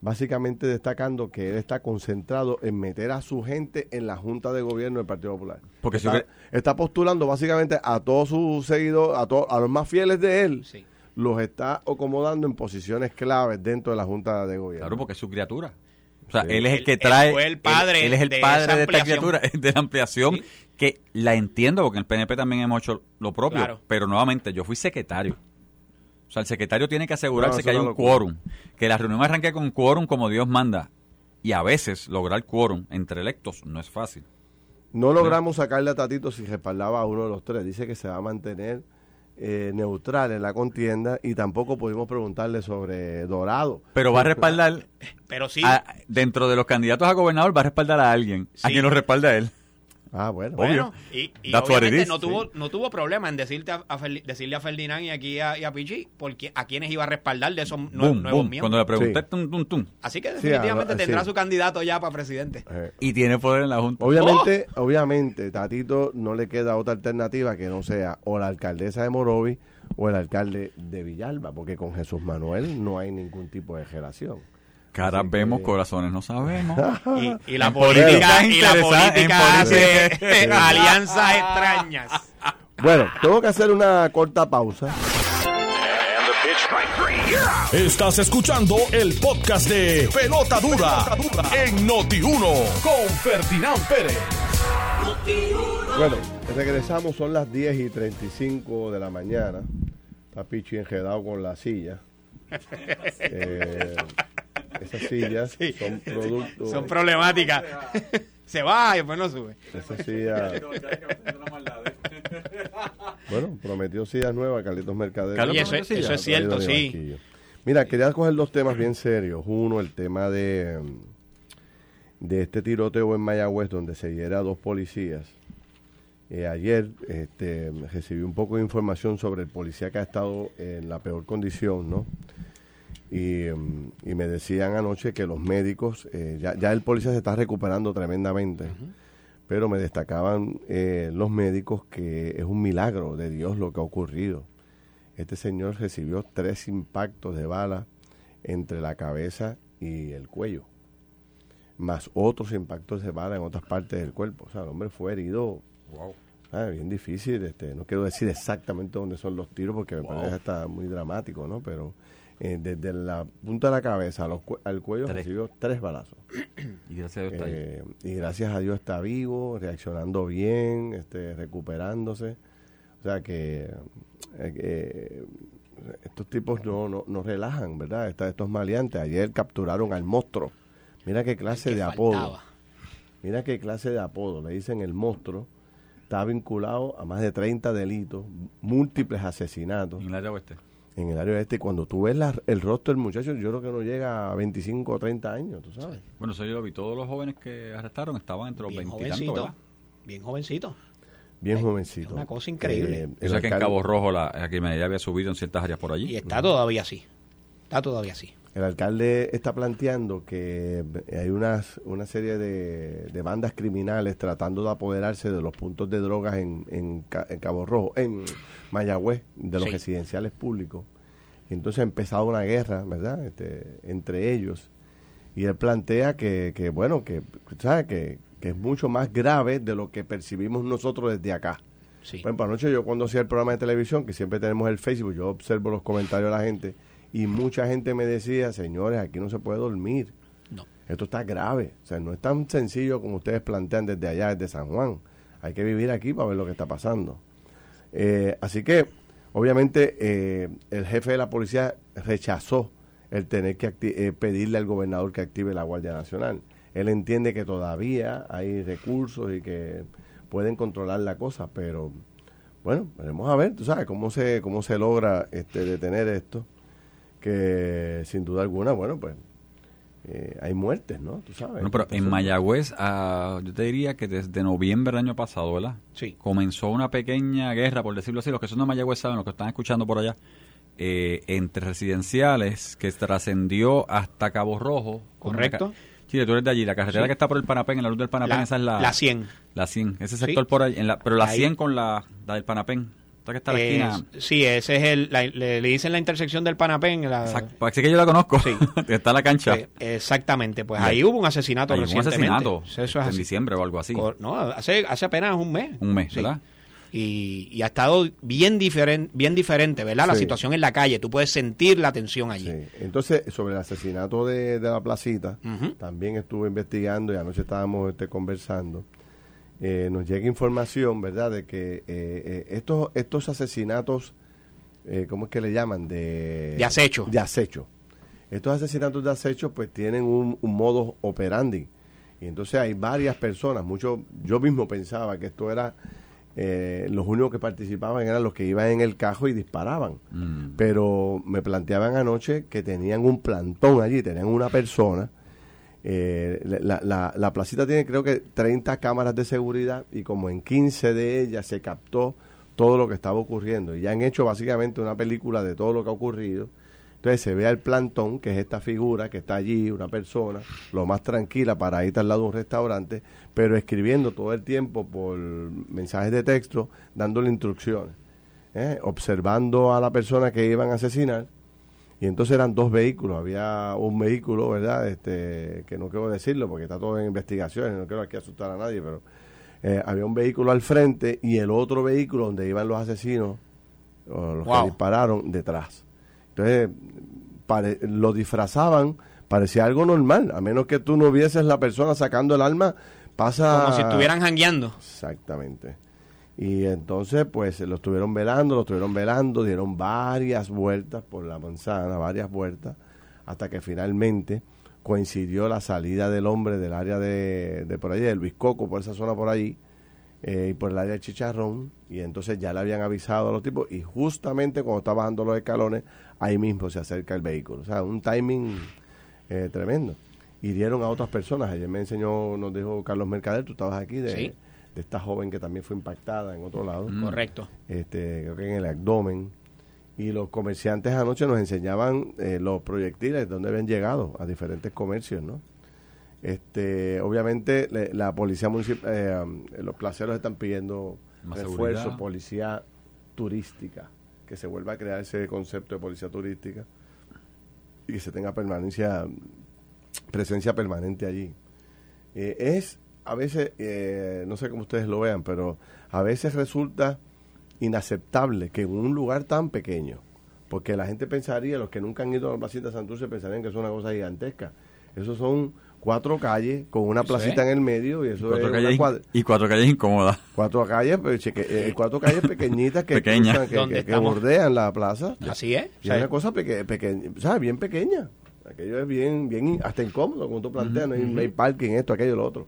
Speaker 2: básicamente destacando que él está concentrado en meter a su gente en la Junta de Gobierno del Partido Popular.
Speaker 3: Porque si
Speaker 2: está,
Speaker 3: hubiera-
Speaker 2: está postulando básicamente a todos sus seguidores, a, to- a los más fieles de él,
Speaker 5: Sí.
Speaker 2: los está acomodando en posiciones claves dentro de la Junta de Gobierno.
Speaker 3: Claro, porque es su criatura. O sea,
Speaker 2: Sí.
Speaker 3: él es el
Speaker 5: Él-
Speaker 3: que
Speaker 5: él
Speaker 3: trae.
Speaker 5: fue el padre
Speaker 3: Él, él es el
Speaker 5: de
Speaker 3: padre de esta
Speaker 5: ampliación.
Speaker 3: criatura, de la ampliación,
Speaker 5: Sí.
Speaker 3: que la entiendo, porque en el PNP también hemos hecho lo propio.
Speaker 5: Claro.
Speaker 3: Pero nuevamente, yo fui secretario. O sea, el secretario tiene que asegurarse
Speaker 2: No,
Speaker 3: que hay un quórum. Que la reunión arranque con quórum como Dios manda. Y a veces lograr quórum entre electos no es fácil.
Speaker 2: No logramos sacarle a Tatito si respaldaba a uno de los tres. Dice que se va a mantener eh, neutral en la contienda y tampoco pudimos preguntarle sobre Dorado.
Speaker 3: Pero va a respaldar,
Speaker 5: Pero sí,
Speaker 3: a- dentro de los candidatos a gobernador, va a respaldar a alguien. A quien lo respalda él.
Speaker 2: Ah, bueno.
Speaker 5: Bueno, y, y obviamente no tuvo, no tuvo problema en decirte a, decirle a Ferdinand y aquí a, y a Pichi porque a quienes iba a respaldar de esos nuevos miembros.
Speaker 3: Cuando le pregunté, tum, tum, tum.
Speaker 5: Así que definitivamente tendrá su candidato ya para presidente.
Speaker 3: Eh. Y tiene poder en la Junta.
Speaker 2: Obviamente, oh. obviamente, Tatito no le queda otra alternativa que no sea o la alcaldesa de Morovi o el alcalde de Villalba, porque con Jesús Manuel no hay ningún tipo de relación.
Speaker 3: Caras vemos, corazones no sabemos.
Speaker 5: y, la política, y la política hace alianzas extrañas.
Speaker 2: Bueno, tengo que hacer una corta pausa.
Speaker 1: Estás escuchando el podcast de Pelota Dura, en Noti1 con Ferdinand Pérez.
Speaker 2: Bueno, regresamos, son las 10 y 35 de la mañana. Está Pichi enjedado con la silla. Eh, esas sillas son productos.
Speaker 5: Son problemáticas. Se va y después no sube.
Speaker 2: Esas sillas. bueno, prometió sillas nuevas, Carlitos Mercader.
Speaker 5: Y eso, eso es cierto, sí.
Speaker 2: Mira, quería coger dos temas bien serios. Uno, el tema de, de este tiroteo en Mayagüez, donde se hiera dos policías. Eh, ayer este, recibí un poco de información sobre el policía que ha estado en la peor condición, ¿no? Mm, y, me decían anoche que los médicos, eh, ya, ya, el policía se está recuperando tremendamente, pero me destacaban eh, los médicos que es un milagro de Dios lo que ha ocurrido. Este señor recibió tres impactos de bala entre la cabeza y el cuello, más otros impactos de bala en otras partes del cuerpo. O sea, el hombre fue herido. Wow. Ah, bien difícil, este, no quiero decir exactamente dónde son los tiros porque me parece está muy dramático, ¿no? Pero eh, desde la punta de la cabeza al cuello recibió tres balazos.
Speaker 3: y gracias a Dios está
Speaker 2: eh, Y gracias a Dios está vivo, reaccionando bien, este, recuperándose. O sea que eh, estos tipos no, no, no relajan, ¿verdad? estos maleantes. Ayer capturaron al monstruo. Mira qué clase de apodo. Mira qué clase de apodo. Le dicen el monstruo. Está vinculado a más de 30 delitos, múltiples asesinatos.
Speaker 3: En el área oeste
Speaker 2: en el área este, cuando tú ves el rostro del muchacho, yo creo que no llega a 25 o 30 años, tú sabes.
Speaker 3: Bueno, eso yo lo vi. Todos los jóvenes que arrestaron estaban entre los 20 y
Speaker 5: tantos, Bien jovencito.
Speaker 2: Bien jovencito.
Speaker 5: Una cosa increíble.
Speaker 3: Eh, o sea que en Cabo Rojo la, la criminalidad había subido en ciertas áreas por allí.
Speaker 5: Y está todavía así. Está todavía así.
Speaker 2: El alcalde está planteando que hay unas, una serie de, bandas criminales tratando de apoderarse de los puntos de drogas en, en, Cabo Rojo, en Mayagüez, de los residenciales públicos. Y entonces ha empezado una guerra, ¿verdad?, este, entre ellos. Y él plantea que, que bueno, que, ¿sabe? Que, que es mucho más grave de lo que percibimos nosotros desde acá. Sí. Por ejemplo, anoche yo cuando hacía el programa de televisión, que siempre tenemos el Facebook, yo observo los comentarios de la gente y mucha gente me decía, señores, aquí no se puede dormir. No. Esto está grave. O sea, no es tan sencillo como ustedes plantean desde allá, desde San Juan. Hay que vivir aquí para ver lo que está pasando. Eh, así que, obviamente, eh, el jefe de la policía rechazó el tener que eh, pedirle al gobernador que active la Guardia Nacional. Él entiende que todavía hay recursos y que pueden controlar la cosa, pero bueno, veremos a ver, tú sabes, cómo se, cómo se logra este, detener esto que sin duda alguna, bueno, pues eh, hay muertes, ¿no? Tú sabes.
Speaker 3: pero en Mayagüez, ah, yo te diría que desde noviembre del año pasado, ¿verdad?
Speaker 5: Sí.
Speaker 3: Comenzó una pequeña guerra, por decirlo así, los que son de Mayagüez saben, los que están escuchando por allá, eh, entre residenciales que trascendió hasta Cabo Rojo.
Speaker 5: Correcto.
Speaker 3: Sí, tú eres de allí. La carretera que está por el Panapén, en la luz del Panapén, esa es la...
Speaker 5: La 100.
Speaker 3: La 100. Ese sector por ahí. En la, pero la 100 con la, la del Panapén que está la esquina.
Speaker 5: Sí, ese es el. le, dicen la intersección del Panapén. La,
Speaker 3: Exacto. Parece que yo la conozco. Sí. está la cancha.
Speaker 5: exactamente. Pues ahí hubo un asesinato recientemente.
Speaker 3: Un asesinato. Eso es en diciembre o algo así.
Speaker 5: no, hace, hace apenas un mes.
Speaker 3: Un mes, ¿verdad?
Speaker 5: Y, y, ha estado bien, diferente bien diferente, ¿verdad? La situación en la calle. Tú puedes sentir la tensión allí. Sí.
Speaker 2: Entonces, sobre el asesinato de, de la placita, también estuve investigando y anoche estábamos este, conversando. Eh, nos llega información, ¿verdad?, de que eh, eh, estos, estos asesinatos, ¿cómo es que le llaman? De,
Speaker 5: de acecho.
Speaker 2: De acecho. Estos asesinatos de acecho, pues tienen un, modo operandi. Y entonces hay varias personas, muchos, yo mismo pensaba que esto era, los únicos que participaban eran los que iban en el cajo y disparaban. Mm. Pero me planteaban anoche que tenían un plantón allí, tenían una persona Eh, la, la, la placita tiene creo que 30 cámaras de seguridad y como en 15 de ellas se captó todo lo que estaba ocurriendo. Y ya han hecho básicamente una película de todo lo que ha ocurrido. Entonces se ve al plantón, que es esta figura que está allí, una persona, lo más tranquila para ir al lado de un restaurante, pero escribiendo todo el tiempo por mensajes de texto, dándole instrucciones, ¿eh? observando a la persona que iban a asesinar. Y entonces eran dos vehículos, había un vehículo, ¿verdad? Este, que no quiero decirlo porque está todo en investigaciones, no quiero aquí asustar a nadie, pero eh, había un vehículo al frente y el otro vehículo donde iban los asesinos, o los que dispararon, detrás. Entonces, lo disfrazaban, parecía algo normal, a menos que tú no vieses la persona sacando el arma, pasa...
Speaker 5: Como si estuvieran jangueando.
Speaker 2: Exactamente. Y entonces, pues, lo estuvieron velando, lo estuvieron velando, dieron varias vueltas por la manzana, varias vueltas, hasta que finalmente coincidió la salida del hombre del área de, de por allí, del Biscoco, por esa zona por allí, eh, y por el área del Chicharrón, y entonces ya le habían avisado a los tipos, y justamente cuando está bajando los escalones, ahí mismo se acerca el vehículo. O sea, un timing eh, tremendo. Y dieron a otras personas. Ayer me enseñó, nos dijo Carlos Mercader, tú estabas aquí, de, de esta joven que también fue impactada en otro lado.
Speaker 5: Correcto.
Speaker 2: Este, creo que en el abdomen y los comerciantes anoche nos enseñaban eh, los proyectiles donde habían llegado a diferentes comercios, ¿no? Este, obviamente la policía municipal, eh, los placeros están pidiendo refuerzo, policía turística, que se vuelva a crear ese concepto de policía turística y que se tenga permanencia, presencia permanente allí. Eh, es a veces, no sé cómo ustedes lo vean, pero a veces resulta inaceptable que en un lugar tan pequeño, porque la gente pensaría, los que nunca han ido a la placita de Santurce pensarían que es una cosa gigantesca. Eso son cuatro calles con una placita en el medio y eso
Speaker 3: cuatro es calles y cuatro calles incómodas.
Speaker 2: Cuatro calles, pues, eh, cuatro calles pequeñitas que, que, bordean la plaza.
Speaker 5: Así es.
Speaker 2: Y una cosa pequeña, bien pequeña. Aquello es bien, bien, hasta incómodo, como tú planteas, no, hay, parking, esto, aquello, lo otro.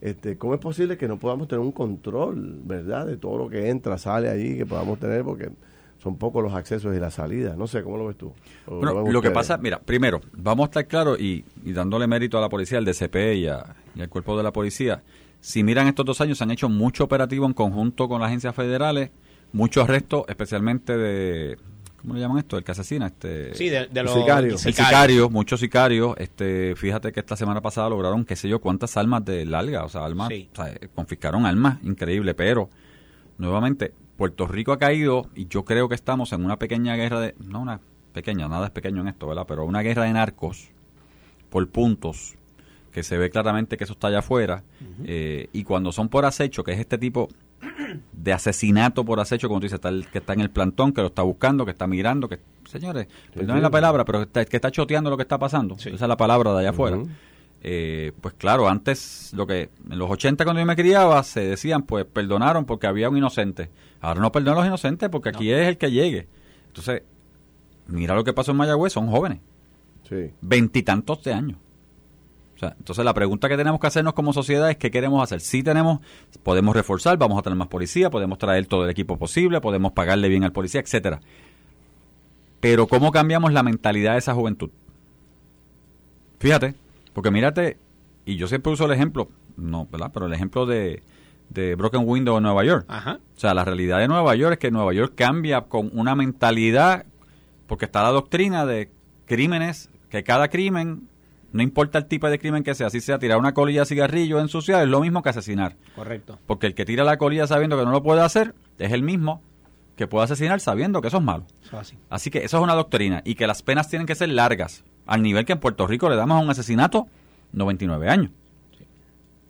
Speaker 2: Este, ¿Cómo es posible que no podamos tener un control, verdad, de todo lo que entra, sale allí, que podamos tener, porque son pocos los accesos y las salidas? No sé, ¿cómo lo ves tú?
Speaker 3: lo, que pasa, mira, primero, vamos a estar claros y, dándole mérito a la policía, al DCP y, y al cuerpo de la policía. Si miran estos dos años, se han hecho mucho operativo en conjunto con las agencias federales, muchos arrestos, especialmente de ¿cómo le llaman esto? El que asesina, este...
Speaker 5: Sí, de, los
Speaker 3: sicarios. El sicario, muchos sicarios. Este, fíjate que esta semana pasada lograron qué sé yo cuántas almas de larga, o sea, almas, o sea, confiscaron almas, increíble, pero nuevamente Puerto Rico ha caído y yo creo que estamos en una pequeña guerra de, no una pequeña, nada es pequeño en esto, ¿verdad? Pero una guerra de narcos por puntos que se ve claramente que eso está allá afuera eh, y cuando son por acecho, que es este tipo de asesinato por acecho, como tú dices, está que está en el plantón, que lo está buscando, que está mirando, que, señores, perdonen la palabra, pero que está, que está choteando lo que está pasando. Esa es la palabra de allá afuera. Eh, pues claro, antes, lo que en los 80 cuando yo me criaba, se decían, pues perdonaron porque había un inocente. Ahora no perdonan a los inocentes porque aquí es el que llegue. Entonces, mira lo que pasó en Mayagüez, son jóvenes. Veintitantos de años entonces la pregunta que tenemos que hacernos como sociedad es qué queremos hacer. Si tenemos, podemos reforzar, vamos a tener más policía, podemos traer todo el equipo posible, podemos pagarle bien al policía, etcétera. Pero ¿cómo cambiamos la mentalidad de esa juventud? Fíjate, porque mírate, y yo siempre uso el ejemplo, no, ¿verdad? Pero el ejemplo de, de Broken Window en Nueva York. O sea, la realidad de Nueva York es que Nueva York cambia con una mentalidad, porque está la doctrina de crímenes, que cada crimen no importa el tipo de crimen que sea, si sea tirar una colilla de cigarrillo ensuciar, es lo mismo que asesinar.
Speaker 5: Correcto.
Speaker 3: Porque el que tira la colilla sabiendo que no lo puede hacer, es el mismo que puede asesinar sabiendo que eso es malo. Así. que eso es una doctrina y que las penas tienen que ser largas, al nivel que en Puerto Rico le damos a un asesinato 99 años.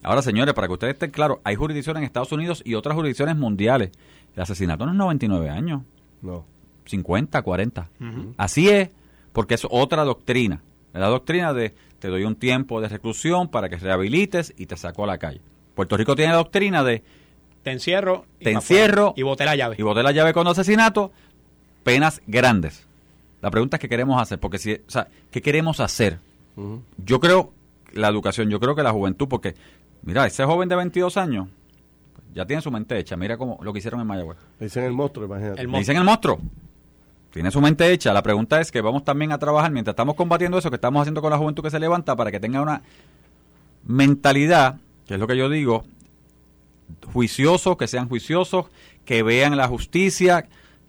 Speaker 3: Ahora, señores, para que ustedes estén claros, hay jurisdicciones en Estados Unidos y otras jurisdicciones mundiales. El asesinato no es 99 años.
Speaker 2: No.
Speaker 3: 50, 40. Así es, porque es otra doctrina. La doctrina de te doy un tiempo de reclusión para que rehabilites y te saco a la calle. Puerto Rico tiene la doctrina de
Speaker 5: te encierro,
Speaker 3: y te encierro
Speaker 5: y boté la llave.
Speaker 3: Y boté la llave con asesinato, penas grandes. La pregunta es qué queremos hacer, porque si, o sea, ¿qué queremos hacer? Yo creo la educación, yo creo que la juventud, porque mira, ese joven de 22 años ya tiene su mente hecha, mira cómo lo que hicieron en Mayagüez.
Speaker 2: dicen el monstruo, imagínate.
Speaker 3: El dicen el monstruo tiene su mente hecha. La pregunta es que vamos también a trabajar mientras estamos combatiendo eso que estamos haciendo con la juventud que se levanta para que tenga una mentalidad, que es lo que yo digo, juiciosos, que sean juiciosos, que vean la justicia,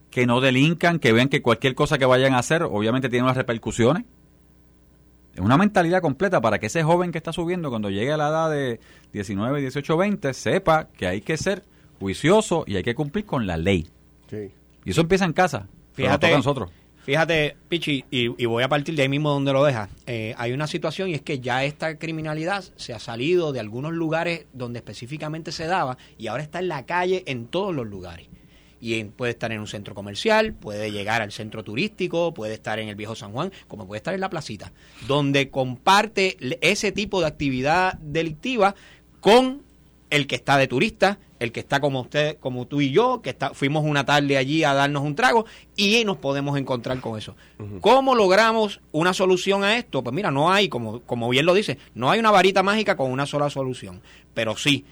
Speaker 3: que no delincan, que vean que cualquier cosa que vayan a hacer, obviamente tiene unas repercusiones. Es una mentalidad completa para que ese joven que está subiendo, cuando llegue a la edad de 19, 18, 20, sepa que hay que ser juicioso y hay que cumplir con la ley. Y eso empieza en casa.
Speaker 5: Fíjate, nosotros. Fíjate, Pichi, y, voy a partir de ahí mismo donde lo deja. Eh, hay una situación y es que ya esta criminalidad se ha salido de algunos lugares donde específicamente se daba y ahora está en la calle en todos los lugares. Y puede estar en un centro comercial, puede llegar al centro turístico, puede estar en el viejo San Juan, como puede estar en la placita, donde comparte ese tipo de actividad delictiva con el que está de turista, el que está como usted, como tú y yo, que está, fuimos una tarde allí a darnos un trago y nos podemos encontrar con eso. ¿Cómo logramos una solución a esto? Pues mira, no hay, como, como bien lo dice, no hay una varita mágica con una sola solución. Pero sí,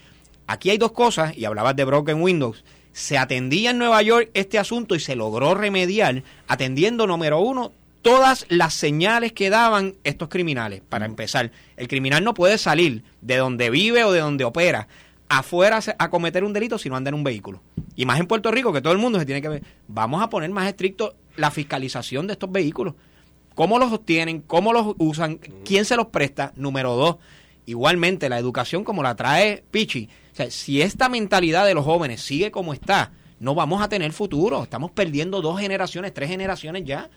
Speaker 5: aquí hay dos cosas, y hablabas de Broken Windows. Se atendía en Nueva York este asunto y se logró remediar atendiendo, número uno, todas las señales que daban estos criminales. Para empezar, el criminal no puede salir de donde vive o de donde opera afuera a cometer un delito si no anda en un vehículo. Y más en Puerto Rico, que todo el mundo se tiene que ver. Vamos a poner más estricto la fiscalización de estos vehículos. ¿Cómo los obtienen? ¿Cómo los usan? ¿Quién se los presta? Número dos, igualmente la educación como la trae Pichi. O sea, si esta mentalidad de los jóvenes sigue como está, no vamos a tener futuro. Estamos perdiendo dos generaciones, tres generaciones ya.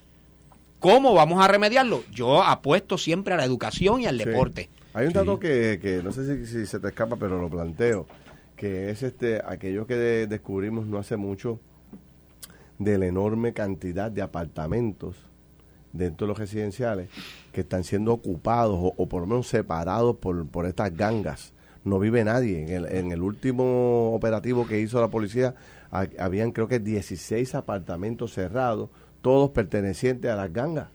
Speaker 5: ¿Cómo vamos a remediarlo? Yo apuesto siempre a la educación y al deporte.
Speaker 2: Hay un dato que, que, no sé si, se te escapa, pero lo planteo, que es este aquello que descubrimos no hace mucho de la enorme cantidad de apartamentos dentro de los residenciales que están siendo ocupados o, por lo menos separados por, por estas gangas. No vive nadie. En el, en el último operativo que hizo la policía, habían creo que 16 apartamentos cerrados, todos pertenecientes a las gangas.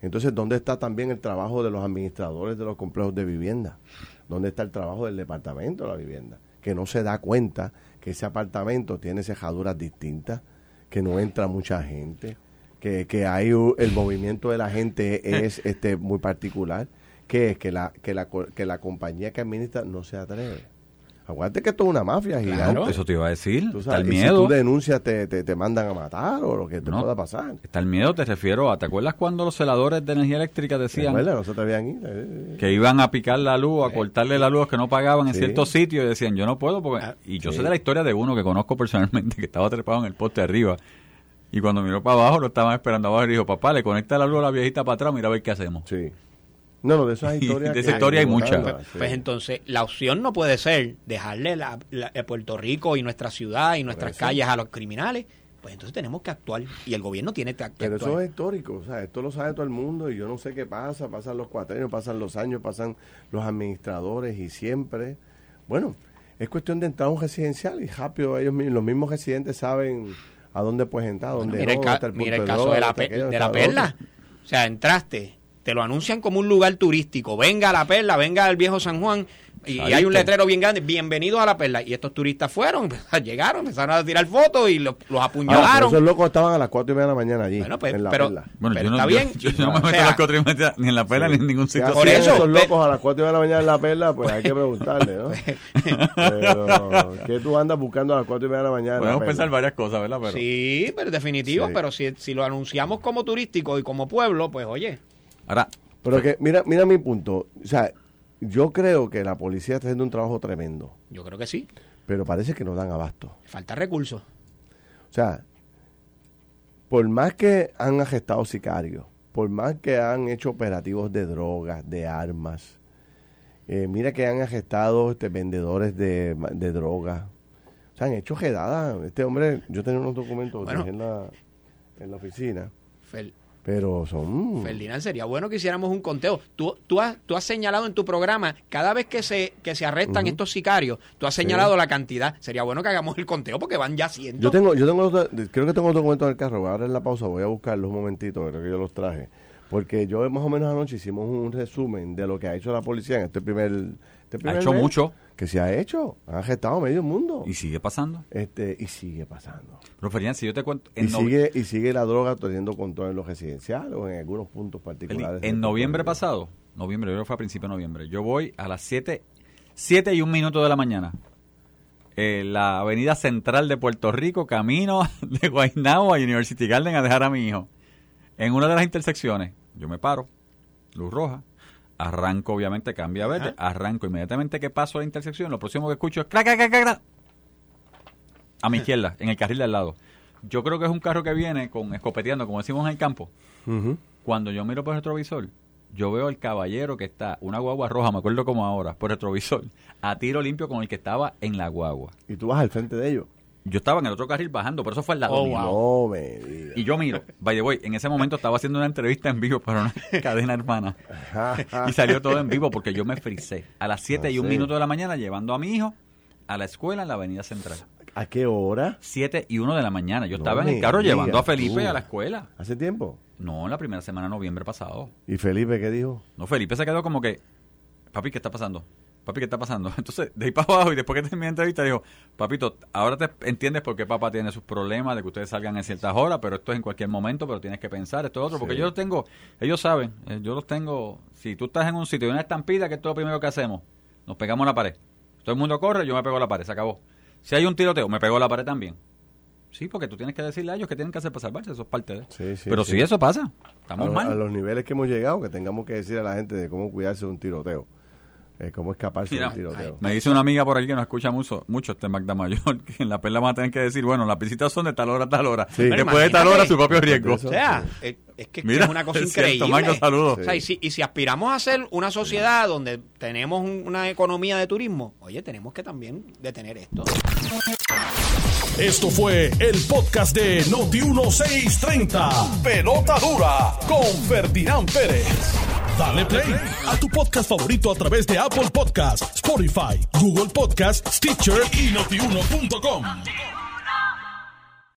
Speaker 2: Entonces, ¿dónde está también el trabajo de los administradores de los complejos de vivienda? ¿Dónde está el trabajo del departamento de la vivienda? Que no se da cuenta que ese apartamento tiene cejaduras distintas, que no entra mucha gente, que, que hay el movimiento de la gente es este muy particular, que es que la, que la, que la compañía que administra no se atreve Aguante que esto es una mafia gigante.
Speaker 3: eso te iba a decir. está el miedo.
Speaker 2: Si tú denuncias, te, te, mandan a matar o lo que te pueda pasar.
Speaker 3: Está el miedo, te refiero a. ¿Te acuerdas cuando los celadores de energía eléctrica decían que iban a picar la luz, a cortarle la luz que no pagaban en ciertos sitios y decían, yo no puedo? porque ah, Y yo sé de la historia de uno que conozco personalmente que estaba trepado en el poste arriba. Y cuando miró para abajo, lo estaban esperando abajo y dijo, papá, le conecta la luz a la viejita para atrás, mira a ver qué hacemos.
Speaker 2: Sí. No, no, de esas historias.
Speaker 3: de esa historia hay, muchas.
Speaker 5: Pues, pues, entonces, la opción no puede ser dejarle la, Puerto Rico y nuestra ciudad y nuestras calles a los criminales. Pues entonces tenemos que actuar y el gobierno tiene que actuar.
Speaker 2: Pero eso es histórico, o sea, esto lo sabe todo el mundo y yo no sé qué pasa, pasan los cuatrenios, pasan los años, pasan los administradores y siempre, bueno, es cuestión de entrar a un residencial y rápido ellos los mismos residentes saben a dónde puedes entrar, dónde
Speaker 5: mira, el, mira el caso de la, de la perla. O sea, entraste, te lo anuncian como un lugar turístico. Venga a la perla, venga al viejo San Juan. Y, hay un letrero bien grande, bienvenidos a la perla. Y estos turistas fueron, llegaron, empezaron a tirar fotos y los, apuñalaron.
Speaker 2: esos locos estaban a las cuatro y media de la mañana allí.
Speaker 5: Bueno, pues, en la pero,
Speaker 3: perla. Bueno, está bien. Yo, no me meto a las cuatro y media ni en la perla ni en ningún sitio.
Speaker 2: Por eso, esos locos a las cuatro y media de la mañana en la perla, pues hay que preguntarle, ¿no? pero, ¿qué tú andas buscando a las cuatro y media de la mañana?
Speaker 3: Podemos pensar varias cosas, ¿verdad? Pero,
Speaker 5: sí, pero definitivo, pero si, si lo anunciamos como turístico y como pueblo, pues oye.
Speaker 3: Ahora,
Speaker 2: pero que, mira, mira mi punto. O sea, yo creo que la policía está haciendo un trabajo tremendo.
Speaker 5: Yo creo que sí.
Speaker 2: Pero parece que no dan abasto.
Speaker 5: Falta recursos.
Speaker 2: O sea, por más que han arrestado sicarios, por más que han hecho operativos de drogas, de armas, eh, mira que han arrestado este, vendedores de, de drogas. O sea, han hecho redadas. Este hombre, yo tenía unos documentos en, la, en la oficina. Pero son...
Speaker 5: Ferdinand, sería bueno que hiciéramos un conteo. Tú, tú, has, tú has señalado en tu programa, cada vez que se, que se arrestan estos sicarios, tú has señalado la cantidad. Sería bueno que hagamos el conteo porque van ya cientos.
Speaker 2: Yo tengo, yo tengo, creo que tengo documentos en el carro. Ahora en la pausa voy a buscarlos un momentito, creo que yo los traje. Porque yo más o menos anoche hicimos un resumen de lo que ha hecho la policía en este primer... Este
Speaker 3: ha hecho mucho.
Speaker 2: Que se ha hecho. Han arrestado medio mundo.
Speaker 3: Y sigue pasando.
Speaker 2: Este, y sigue pasando.
Speaker 3: Pero Ferdinand, si yo te cuento...
Speaker 2: Y sigue, y sigue la droga teniendo control en los residenciales o en algunos puntos particulares.
Speaker 3: En noviembre pasado, noviembre, yo creo que fue a principio de noviembre, yo voy a las 7, 7 y un minuto de la mañana. Eh, la avenida central de Puerto Rico, camino de Guaynabo a University Garden a dejar a mi hijo. En una de las intersecciones, yo me paro, luz roja, arranco obviamente, cambia a verde, arranco inmediatamente que paso la intersección, lo próximo que escucho es crack, crack, crack, a mi izquierda, en el carril de al lado. Yo creo que es un carro que viene con escopeteando, como decimos en el campo. Cuando yo miro por el retrovisor, yo veo el caballero que está, una guagua roja, me acuerdo como ahora, por el retrovisor, a tiro limpio con el que estaba en la guagua.
Speaker 2: ¿Y tú vas al frente de ellos?
Speaker 3: Yo estaba en el otro carril bajando, por eso fue al lado
Speaker 5: Oh,
Speaker 3: mío.
Speaker 5: wow.
Speaker 2: No me digas.
Speaker 3: Y yo miro, by the way, en ese momento estaba haciendo una entrevista en vivo para una cadena hermana. y salió todo en vivo porque yo me frisé. A las 7 y un
Speaker 2: sí.
Speaker 3: minuto de la mañana llevando a mi hijo a la escuela en la avenida central.
Speaker 2: ¿A qué hora?
Speaker 3: 7 y 1 de la mañana. Yo
Speaker 2: No
Speaker 3: estaba en el carro llevando a Felipe
Speaker 2: tú.
Speaker 3: a la escuela.
Speaker 2: ¿Hace tiempo?
Speaker 3: No, en la primera semana de noviembre pasado.
Speaker 2: ¿Y Felipe qué dijo?
Speaker 3: No, Felipe se quedó como que, papi, ¿qué está pasando? Papi, ¿qué está pasando? Entonces, de ahí para abajo y después que terminé la entrevista, dijo, papito, ahora te entiendes por qué papá tiene sus problemas de que ustedes salgan en ciertas horas, pero esto es en cualquier momento, pero tienes que pensar, esto es otro, porque
Speaker 2: Sí.
Speaker 3: yo los tengo, ellos saben, eh, yo los tengo, si tú estás en un sitio y una estampida, ¿qué es todo lo primero que hacemos? Nos pegamos a la pared. Todo el mundo corre, yo me pego a la pared, se acabó. Si hay un tiroteo, me pego a la pared también. Sí, porque tú tienes que decirle a ellos que tienen que hacer para salvarse, eso es parte de...
Speaker 2: Sí, sí,
Speaker 3: pero
Speaker 2: sí.
Speaker 3: sí, eso pasa,
Speaker 2: A,
Speaker 3: estamos mal.
Speaker 2: a los niveles que hemos llegado, que tengamos que decir a la gente de cómo cuidarse de un tiroteo. Eh, cómo escaparse
Speaker 3: Mira,
Speaker 2: de un tiroteo.
Speaker 3: Me dice una amiga por ahí que nos escucha mucho, mucho este Magda Mayor, que en la perla van a tener que decir, bueno, las visitas son de tal hora a tal hora.
Speaker 2: Sí.
Speaker 3: Después
Speaker 5: Pero
Speaker 3: de tal hora, su propio riesgo.
Speaker 2: Eso.
Speaker 5: O sea, es, es que
Speaker 3: Mira,
Speaker 5: es una cosa
Speaker 3: es cierto,
Speaker 5: increíble.
Speaker 3: Magda, saludos.
Speaker 5: O sea, y, si, y si aspiramos a ser una sociedad donde tenemos un- una economía de turismo, oye, tenemos que también detener esto.
Speaker 1: Esto fue el podcast de Noti1630. Pelota dura con Ferdinand Pérez. Dale play a tu podcast favorito a través de Apple Podcasts, Spotify, Google Podcasts, Stitcher y notiuno.com.